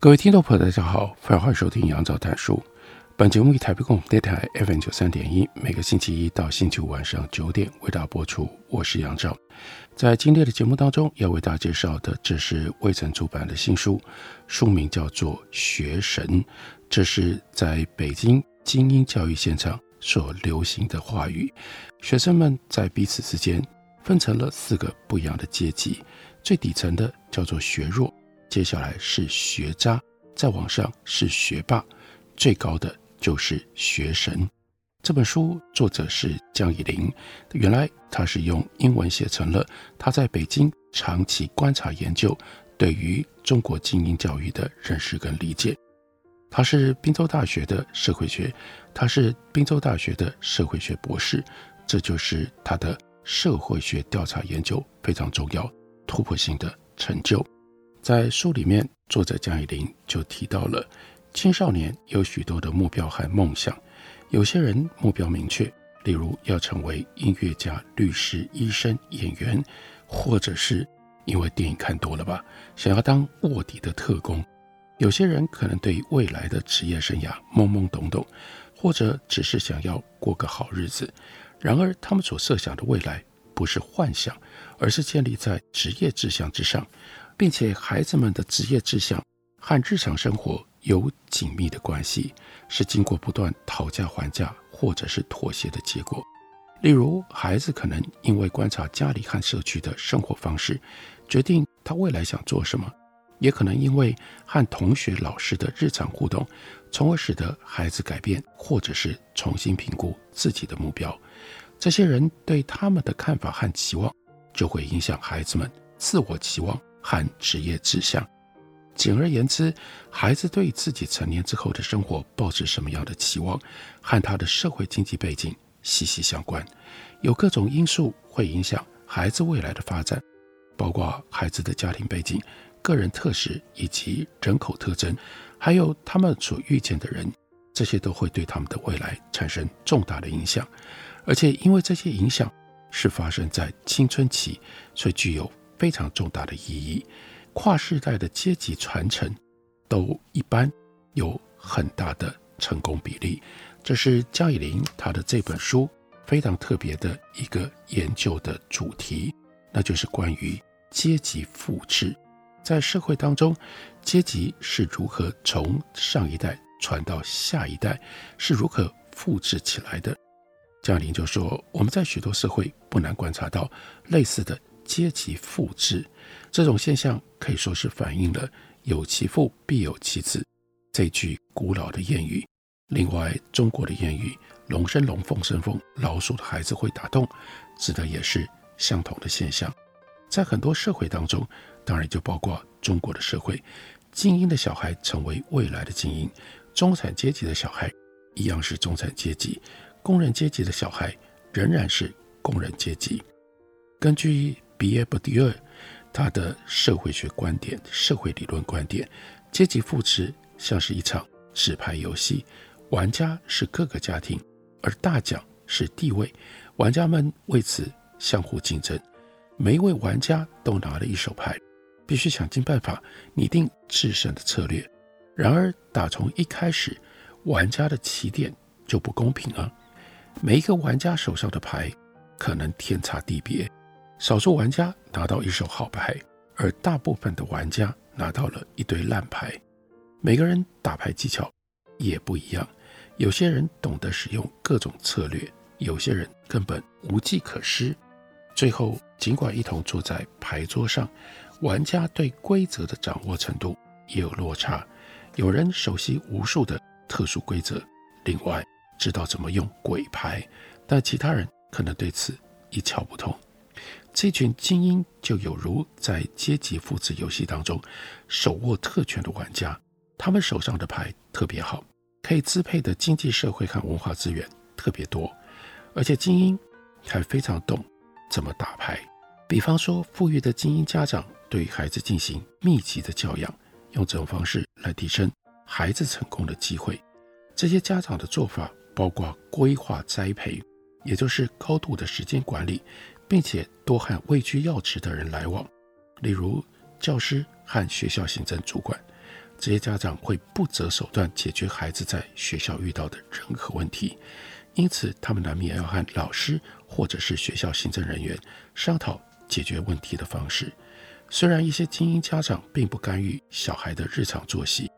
各位听众朋友，大家好，欢迎收听杨照谈书。本节目以台北广播电台 FM 九三点一，每个星期一到星期五晚上九点为大家播出。我是杨照。在今天的节目当中，要为大家介绍的，这是未曾出版的新书，书名叫做《学神》。这是在北京精英教育现场所流行的话语。学生们在彼此之间分成了四个不一样的阶级，最底层的叫做学弱。接下来是学渣，再往上是学霸，最高的就是学神。这本书作者是江以琳，原来他是用英文写成了他在北京长期观察研究对于中国精英教育的认识跟理解。他是宾州大学的社会学，他是宾州大学的社会学博士，这就是他的社会学调查研究非常重要、突破性的成就。在书里面，作者江以琳就提到了，青少年有许多的目标和梦想，有些人目标明确，例如要成为音乐家、律师、医生、演员，或者是因为电影看多了吧，想要当卧底的特工。有些人可能对未来的职业生涯懵懵懂懂，或者只是想要过个好日子。然而，他们所设想的未来不是幻想，而是建立在职业志向之上。并且孩子们的职业志向和日常生活有紧密的关系，是经过不断讨价还价或者是妥协的结果。例如，孩子可能因为观察家里和社区的生活方式，决定他未来想做什么；也可能因为和同学、老师的日常互动，从而使得孩子改变或者是重新评估自己的目标。这些人对他们的看法和期望，就会影响孩子们自我期望。和职业志向。简而言之，孩子对自己成年之后的生活抱持什么样的期望，和他的社会经济背景息息相关。有各种因素会影响孩子未来的发展，包括孩子的家庭背景、个人特质以及人口特征，还有他们所遇见的人，这些都会对他们的未来产生重大的影响。而且，因为这些影响是发生在青春期，所以具有。非常重大的意义，跨世代的阶级传承都一般有很大的成功比例。这是江以琳他的这本书非常特别的一个研究的主题，那就是关于阶级复制。在社会当中，阶级是如何从上一代传到下一代，是如何复制起来的？江以琳就说，我们在许多社会不难观察到类似的。阶级复制这种现象可以说是反映了“有其父必有其子”这句古老的谚语。另外，中国的谚语“龙生龙，凤生凤”，老鼠的孩子会打洞，指的也是相同的现象。在很多社会当中，当然就包括中国的社会，精英的小孩成为未来的精英，中产阶级的小孩一样是中产阶级，工人阶级的小孩仍然是工人阶级。根据比耶·博迪厄，他的社会学观点、社会理论观点，阶级复制像是一场纸牌游戏，玩家是各个家庭，而大奖是地位，玩家们为此相互竞争，每一位玩家都拿了一手牌，必须想尽办法拟定制胜的策略。然而，打从一开始，玩家的起点就不公平啊！每一个玩家手上的牌可能天差地别。少数玩家拿到一手好牌，而大部分的玩家拿到了一堆烂牌。每个人打牌技巧也不一样，有些人懂得使用各种策略，有些人根本无计可施。最后，尽管一同坐在牌桌上，玩家对规则的掌握程度也有落差。有人熟悉无数的特殊规则，另外知道怎么用鬼牌，但其他人可能对此一窍不通。这群精英就有如在阶级复制游戏当中手握特权的玩家，他们手上的牌特别好，可以支配的经济社会和文化资源特别多，而且精英还非常懂怎么打牌。比方说，富裕的精英家长对孩子进行密集的教养，用这种方式来提升孩子成功的机会。这些家长的做法包括规划栽培，也就是高度的时间管理，并且多和位居要职的人来往，例如教师和学校行政主管。这些家长会不择手段解决孩子在学校遇到的任何问题，因此他们难免要和老师或者是学校行政人员商讨。解决问题的方式，虽然一些精英家长并不干预小孩的日常作息，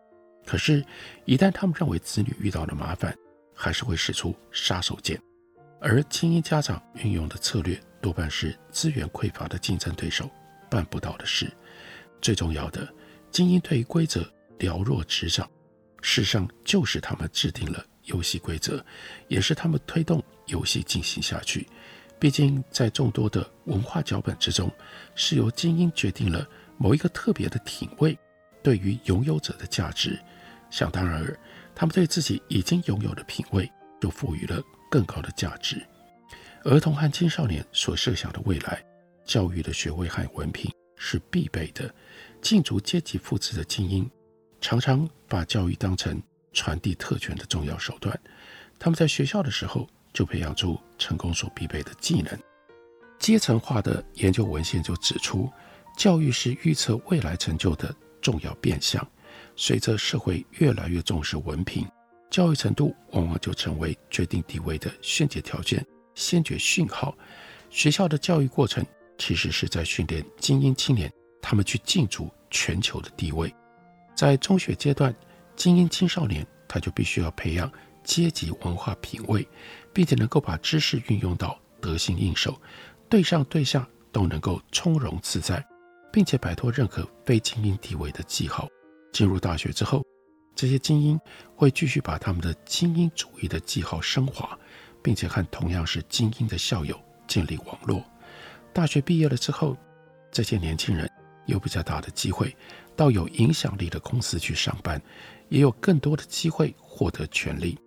可是，一旦他们认为子女遇到了麻烦，还是会使出杀手锏。而精英家长运用的策略，多半是资源匮乏的竞争对手办不到的事。最重要的，精英对于规则了若指掌，事上就是他们制定了游戏规则，也是他们推动游戏进行下去。毕竟，在众多的文化脚本之中，是由精英决定了某一个特别的品味对于拥有者的价值。想当然尔，他们对自己已经拥有的品味就赋予了更高的价值。儿童和青少年所设想的未来，教育的学位和文凭是必备的。竞逐阶级复制的精英，常常把教育当成传递特权的重要手段。他们在学校的时候，就培养出成功所必备的技能。阶层化的研究文献就指出，教育是预测未来成就的重要变相。随着社会越来越重视文凭，教育程度往往就成为决定地位的先决条件、先决讯号。学校的教育过程其实是在训练精英青年，他们去竞逐全球的地位。在中学阶段，精英青少年他就必须要培养阶级文化品味。并且能够把知识运用到得心应手，对上对下都能够从容自在，并且摆脱任何非精英地位的记号。进入大学之后，这些精英会继续把他们的精英主义的记号升华，并且和同样是精英的校友建立网络。大学毕业了之后，这些年轻人有比较大的机会到有影响力的公司去上班，也有更多的机会获得权力，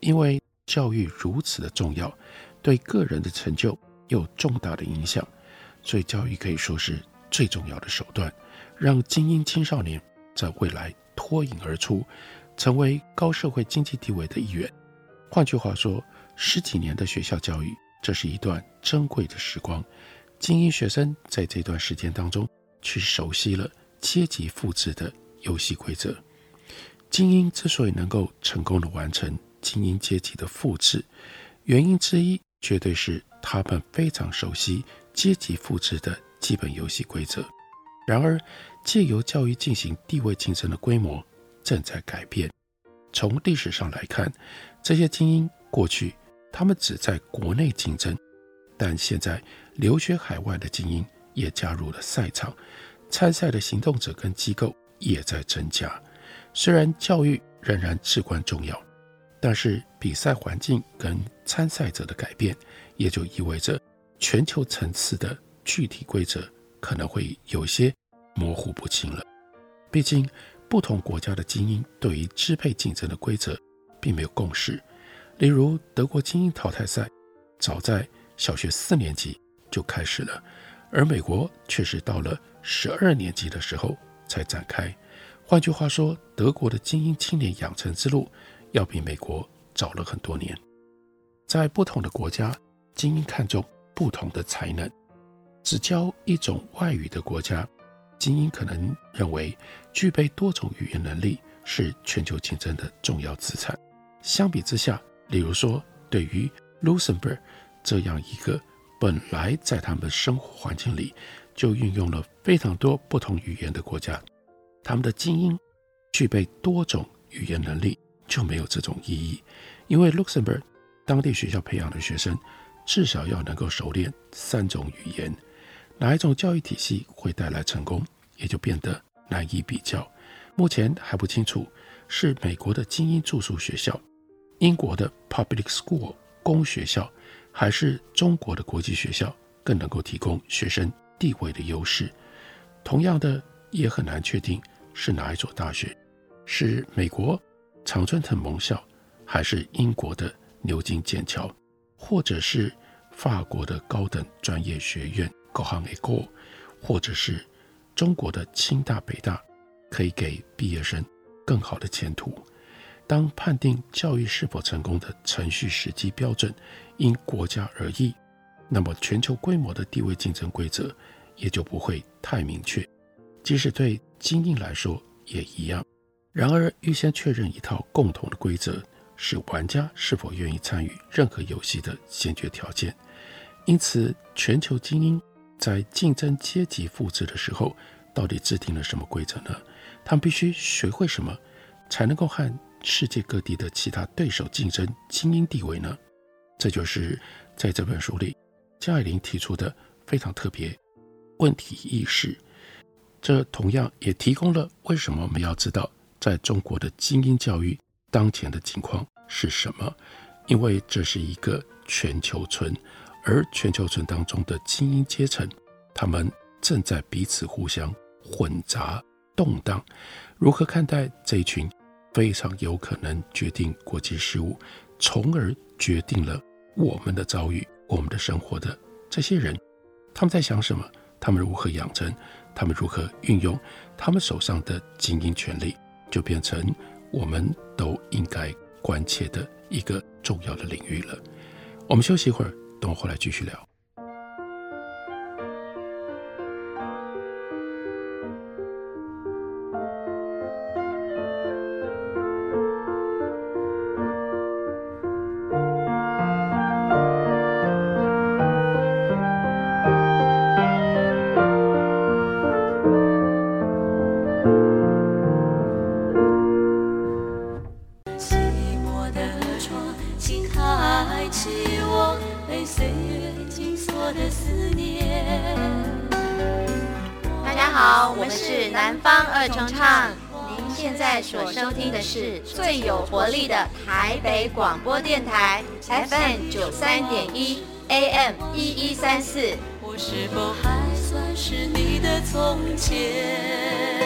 因为。教育如此的重要，对个人的成就有重大的影响，所以教育可以说是最重要的手段，让精英青少年在未来脱颖而出，成为高社会经济地位的一员。换句话说，十几年的学校教育，这是一段珍贵的时光。精英学生在这段时间当中，去熟悉了阶级复制的游戏规则。精英之所以能够成功的完成。精英阶级的复制，原因之一绝对是他们非常熟悉阶级复制的基本游戏规则。然而，借由教育进行地位竞争的规模正在改变。从历史上来看，这些精英过去他们只在国内竞争，但现在留学海外的精英也加入了赛场，参赛的行动者跟机构也在增加。虽然教育仍然至关重要。但是比赛环境跟参赛者的改变，也就意味着全球层次的具体规则可能会有些模糊不清了。毕竟不同国家的精英对于支配竞争的规则并没有共识。例如德国精英淘汰赛，早在小学四年级就开始了，而美国却是到了十二年级的时候才展开。换句话说，德国的精英青年养成之路。要比美国早了很多年，在不同的国家，精英看重不同的才能。只教一种外语的国家，精英可能认为具备多种语言能力是全球竞争的重要资产。相比之下，例如说，对于 Luxembourg 这样一个本来在他们生活环境里就运用了非常多不同语言的国家，他们的精英具备多种语言能力。就没有这种意义，因为 Luxembourg 当地学校培养的学生至少要能够熟练三种语言，哪一种教育体系会带来成功，也就变得难以比较。目前还不清楚是美国的精英住宿学校、英国的 Public School 公学校，还是中国的国际学校更能够提供学生地位的优势。同样的，也很难确定是哪一所大学，是美国常春藤盟校，还是英国的牛津剑桥，或者是法国的高等专业学院 Grande École，或者是中国的清大、北大，可以给毕业生更好的前途。当判定教育是否成功的程序时机标准因国家而异，那么全球规模的地位竞争规则也就不会太明确。即使对精英来说也一样。然而，预先确认一套共同的规则是玩家是否愿意参与任何游戏的先决条件。因此，全球精英在竞争阶级复制的时候，到底制定了什么规则呢？他们必须学会什么，才能够和世界各地的其他对手竞争精英地位呢？这就是在这本书里，张爱玲提出的非常特别问题意识。这同样也提供了为什么我们要知道在中国的精英教育当前的情况是什么？因为这是一个全球村，而全球村当中的精英阶层，他们正在彼此互相混杂动荡。如何看待这一群？非常有可能决定国际事务，从而决定了我们的遭遇、我们的生活的这些人，他们在想什么？他们如何养成？他们如何运用他们手上的精英权力？就变成我们都应该关切的一个重要的领域了。我们休息一会儿，等我回来继续聊。现在所收听的是最有活力的台北广播电台，FM 九三点一，AM 一一三四。我是否还算是你的从前？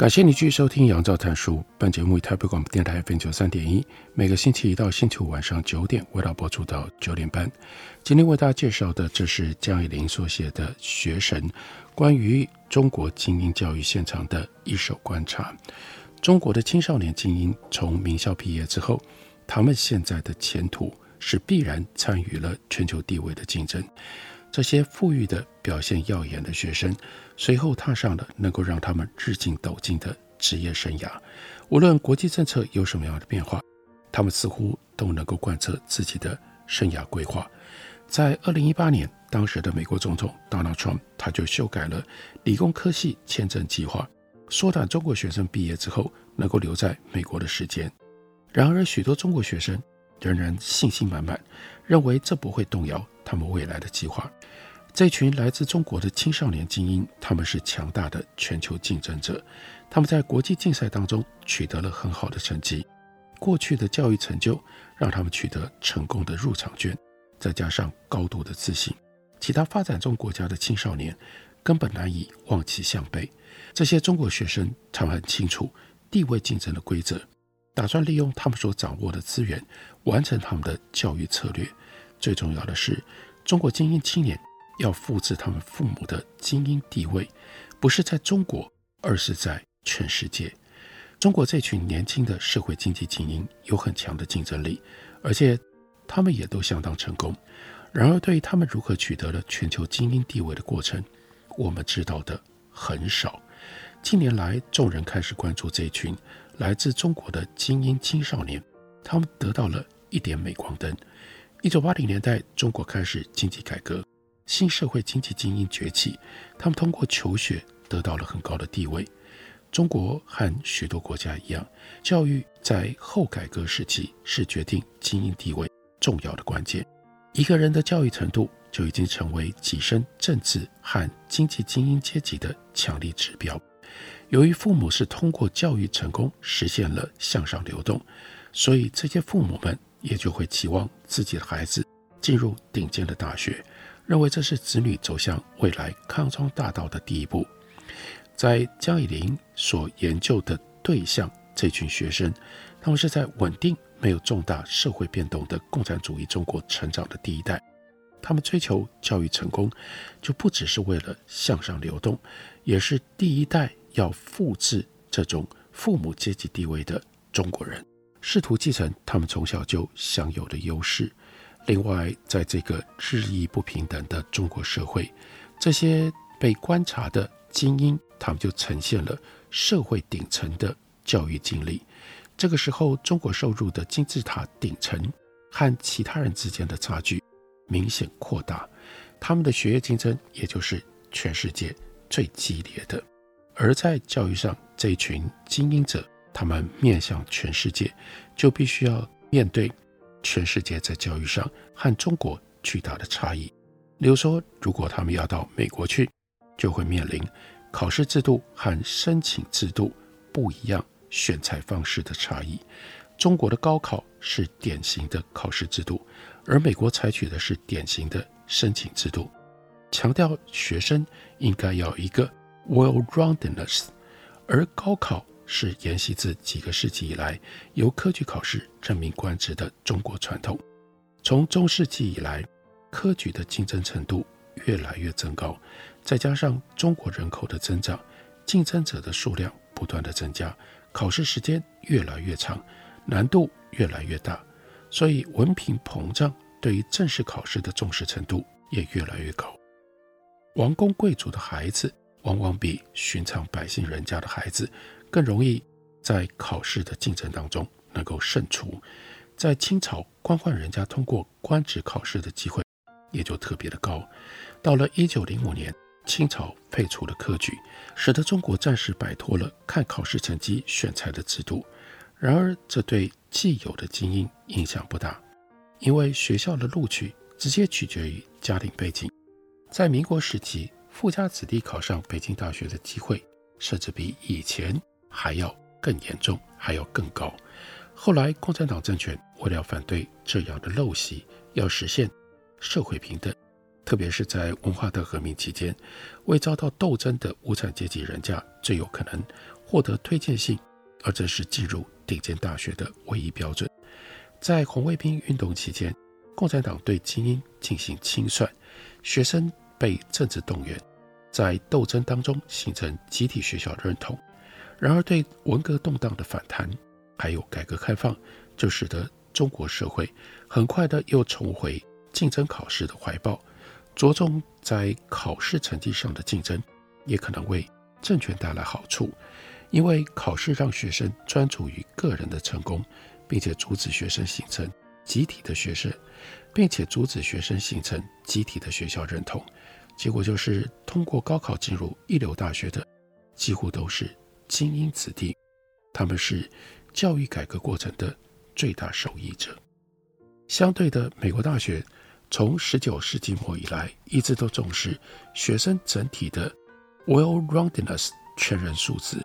感谢你继续收听《杨照谈书》。本节目以台北广播电台 FM 九三点一，每个星期一到星期五晚上九点，为大家播出到九点半。今天为大家介绍的，这是江爱玲所写的《学神》，关于中国精英教育现场的一手观察。中国的青少年精英从名校毕业之后，他们现在的前途是必然参与了全球地位的竞争。这些富裕的、表现耀眼的学生，随后踏上了能够让他们日进斗金的职业生涯。无论国际政策有什么样的变化，他们似乎都能够贯彻自己的生涯规划。在二零一八年，当时的美国总统 Donald Trump 他就修改了理工科系签证计划，缩短中国学生毕业之后能够留在美国的时间。然而，许多中国学生仍然信心满满，认为这不会动摇他们未来的计划。这群来自中国的青少年精英，他们是强大的全球竞争者，他们在国际竞赛当中取得了很好的成绩。过去的教育成就让他们取得成功的入场券，再加上高度的自信，其他发展中国家的青少年根本难以望其项背。这些中国学生他们很清楚地位竞争的规则，打算利用他们所掌握的资源完成他们的教育策略。最重要的是，中国精英青年。要复制他们父母的精英地位，不是在中国，而是在全世界。中国这群年轻的社会经济精英有很强的竞争力，而且他们也都相当成功。然而，对于他们如何取得了全球精英地位的过程，我们知道的很少。近年来，众人开始关注这群来自中国的精英青少年，他们得到了一点镁光灯。一九八零年代，中国开始经济改革，新社会经济精英崛起，他们通过求学得到了很高的地位。中国和许多国家一样，教育在后改革时期是决定精英地位重要的关键。一个人的教育程度就已经成为跻身政治和经济精英阶级的强力指标。由于父母是通过教育成功实现了向上流动，所以这些父母们。也就会期望自己的孩子进入顶尖的大学，认为这是子女走向未来康庄大道的第一步。在江以林所研究的对象，这群学生，他们是在稳定、没有重大社会变动的共产主义中国成长的第一代。他们追求教育成功，就不只是为了向上流动，也是第一代要复制这种父母阶级地位的中国人。试图继承他们从小就享有的优势。另外，在这个日益不平等的中国社会，这些被观察的精英，他们就呈现了社会顶层的教育经历。这个时候，中国收入的金字塔顶层和其他人之间的差距明显扩大，他们的学业竞争也就是全世界最激烈的。而在教育上，这群精英者。他们面向全世界，就必须要面对全世界在教育上和中国巨大的差异。例如说，如果他们要到美国去，就会面临考试制度和申请制度不一样、选材方式的差异。中国的高考是典型的考试制度，而美国采取的是典型的申请制度，强调学生应该要一个 well-roundedness，而高考。是沿袭自几个世纪以来由科举考试证明官职的中国传统。从中世纪以来，科举的竞争程度越来越增高，再加上中国人口的增长，竞争者的数量不断的增加，考试时间越来越长，难度越来越大，所以文凭膨胀对于正式考试的重视程度也越来越高。王公贵族的孩子往往比寻常百姓人家的孩子。更容易在考试的竞争当中能够胜出，在清朝官宦人家通过官职考试的机会也就特别的高。到了一九零五年，清朝废除了科举，使得中国暂时摆脱了看考试成绩选才的制度。然而，这对既有的精英影响不大，因为学校的录取直接取决于家庭背景。在民国时期，富家子弟考上北京大学的机会，甚至比以前。还要更严重，还要更高。后来，共产党政权为了反对这样的陋习，要实现社会平等，特别是在文化大革命期间，为遭到斗争的无产阶级人家最有可能获得推荐信，而这是进入顶尖大学的唯一标准。在红卫兵运动期间，共产党对精英进行清算，学生被政治动员，在斗争当中形成集体学校认同。然而，对文革动荡的反弹，还有改革开放，就使得中国社会很快的又重回竞争考试的怀抱，着重在考试成绩上的竞争，也可能为政权带来好处，因为考试让学生专注于个人的成功，并且阻止学生形成集体的学生，并且阻止学生形成集体的学校认同，结果就是通过高考进入一流大学的，几乎都是。精英子弟，他们是教育改革过程的最大受益者。相对的，美国大学从十九世纪末以来，一直都重视学生整体的 well-roundedness 全人素质。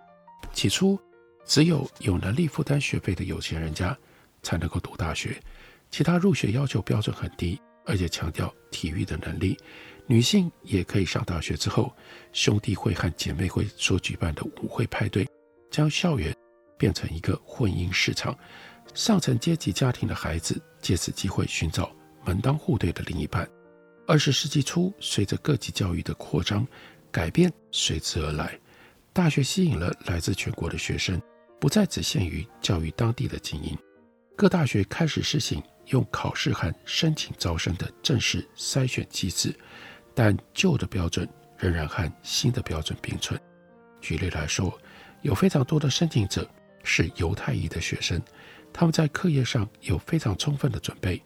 起初，只有有能力负担学费的有钱人家才能够读大学，其他入学要求标准很低，而且强调体育的能力。女性也可以上大学之后，兄弟会和姐妹会所举办的舞会派对，将校园变成一个婚姻市场。上层阶级家庭的孩子借此机会寻找门当户对的另一半。二十世纪初，随着各级教育的扩张，改变随之而来。大学吸引了来自全国的学生，不再只限于教育当地的精英。各大学开始实行用考试和申请招生的正式筛选机制，但旧的标准仍然和新的标准并存。举例来说，有非常多的申请者是犹太裔的学生，他们在课业上有非常充分的准备。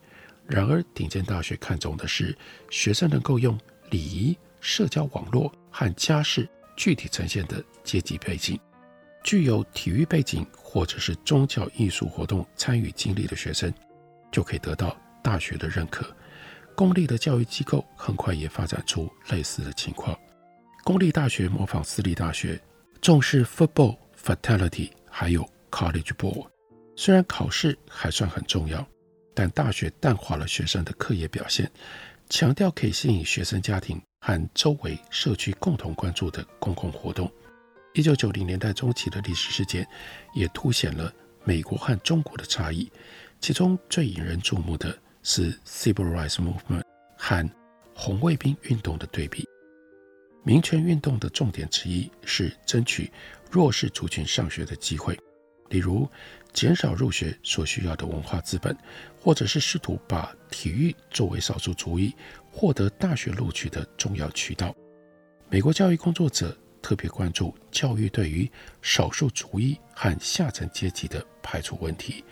然而，顶尖大学看重的是学生能够用礼仪、社交网络和家世具体呈现的阶级背景。具有体育背景或者是宗教艺术活动参与经历的学生，就可以得到大学的认可。公立的教育机构很快也发展出类似的情况。公立大学模仿私立大学，重视 football fatality，还有 college ball。虽然考试还算很重要，但大学淡化了学生的课业表现，强调可以吸引学生家庭和周围社区共同关注的公共活动。一九九零年代中期的历史事件，也凸显了美国和中国的差异。其中最引人注目的是 Civil Rights Movement 和红卫兵运动的对比。民权运动的重点之一是争取弱势族群上学的机会，例如减少入学所需要的文化资本，或者是试图把体育作为少数族裔获得大学录取的重要渠道。美国教育工作者。特别关注教育对于少数族裔和下层阶级的排除问题，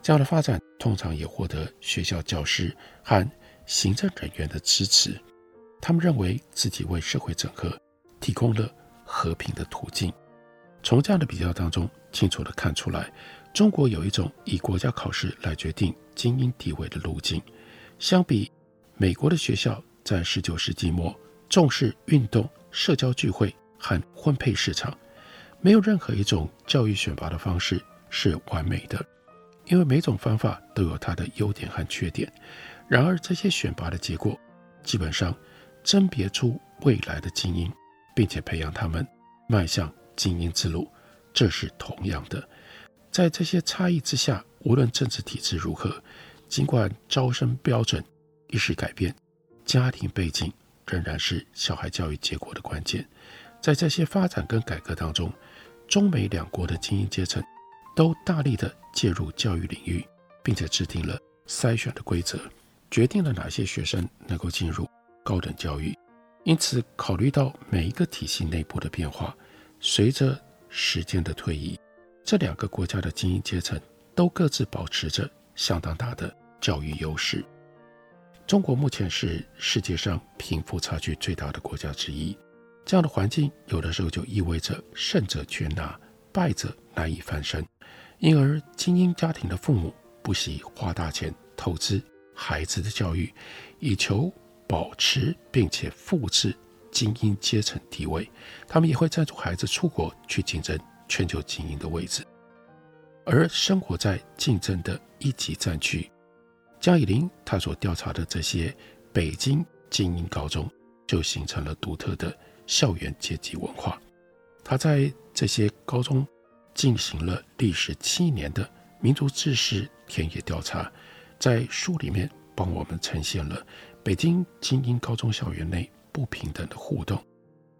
这样的发展通常也获得学校教师和行政人员的支持。他们认为自己为社会整合提供了和平的途径。从这样的比较当中，清楚地看出来，中国有一种以国家考试来决定精英地位的路径。相比美国的学校，在十九世纪末重视运动、社交聚会。和婚配市场，没有任何一种教育选拔的方式是完美的，因为每种方法都有它的优点和缺点。然而，这些选拔的结果基本上甄别出未来的精英，并且培养他们迈向精英之路，这是同样的。在这些差异之下，无论政治体制如何，尽管招生标准一时改变，家庭背景仍然是小孩教育结果的关键。在这些发展跟改革当中，中美两国的精英阶层都大力的介入教育领域，并且制定了筛选的规则，决定了哪些学生能够进入高等教育。因此，考虑到每一个体系内部的变化，随着时间的推移，这两个国家的精英阶层都各自保持着相当大的教育优势。中国目前是世界上贫富差距最大的国家之一。这样的环境，有的时候就意味着胜者全拿，败者难以翻身。因而，精英家庭的父母不惜花大钱投资孩子的教育，以求保持并且复制精英阶层地位。他们也会赞助孩子出国去竞争全球精英的位置。而生活在竞争的一级战区，江以琳他所调查的这些北京精英高中，就形成了独特的。校园阶级文化，他在这些高中进行了历时七年的民族志士田野调查，在书里面帮我们呈现了北京精英高中校园内不平等的互动，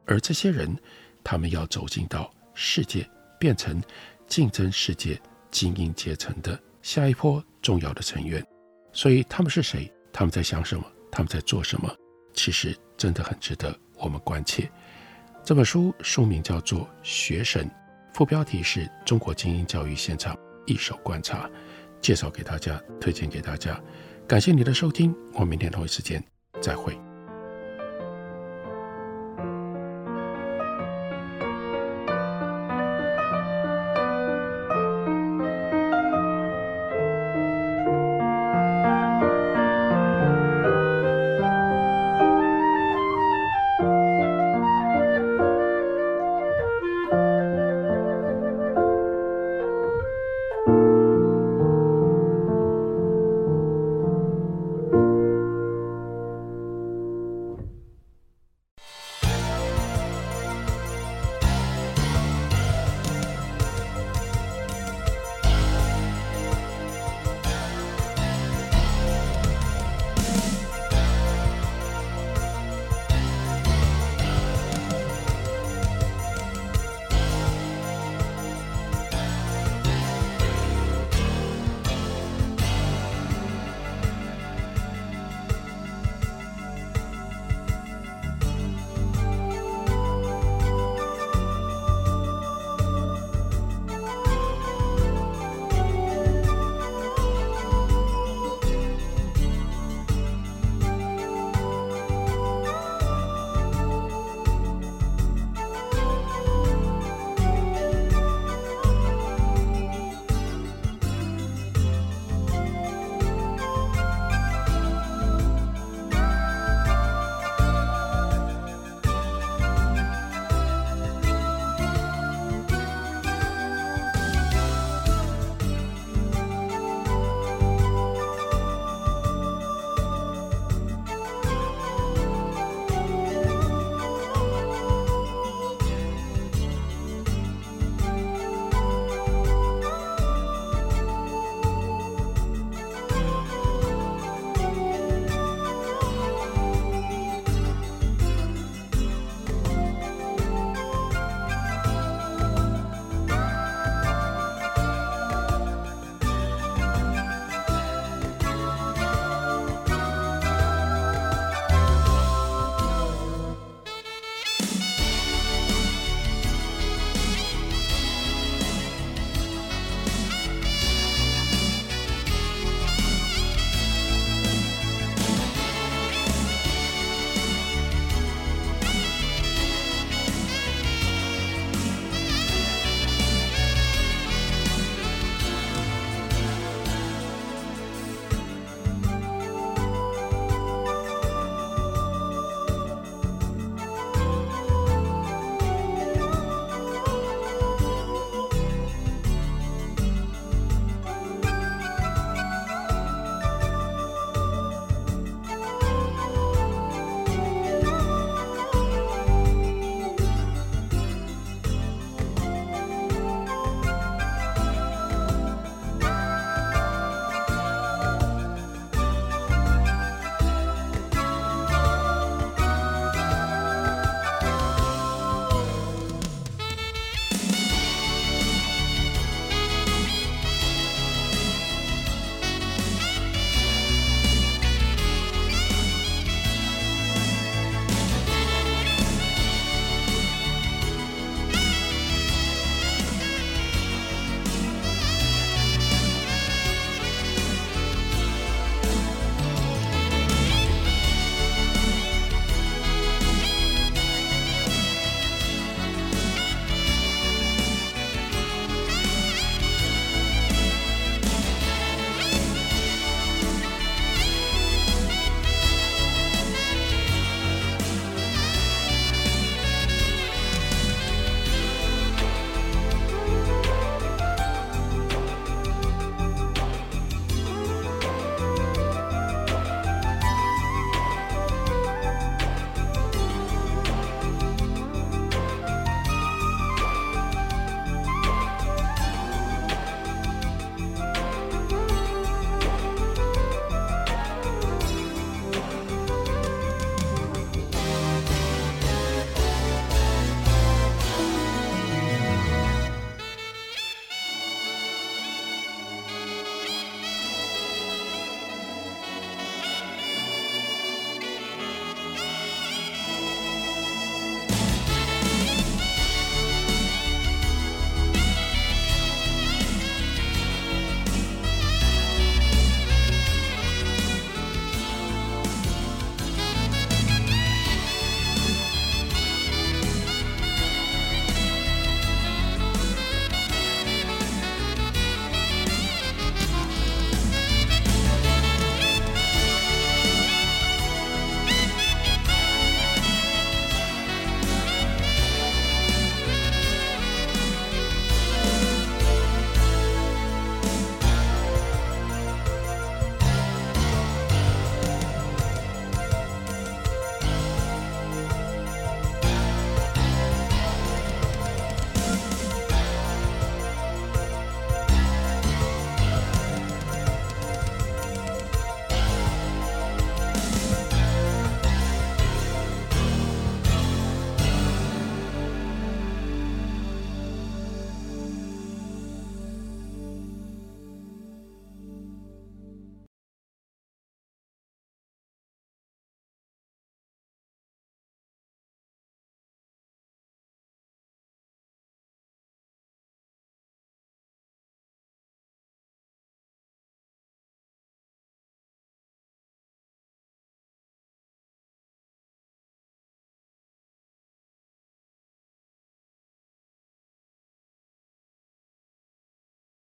而这些人，他们要走进到世界，变成竞争世界精英阶层的下一波重要的成员。所以他们是谁？他们在想什么？他们在做什么？其实真的很值得。我们关切这本书，书名叫做《学神》，副标题是中国精英教育现场一手观察，介绍给大家，推荐给大家。感谢你的收听，我们明天同一时间再会。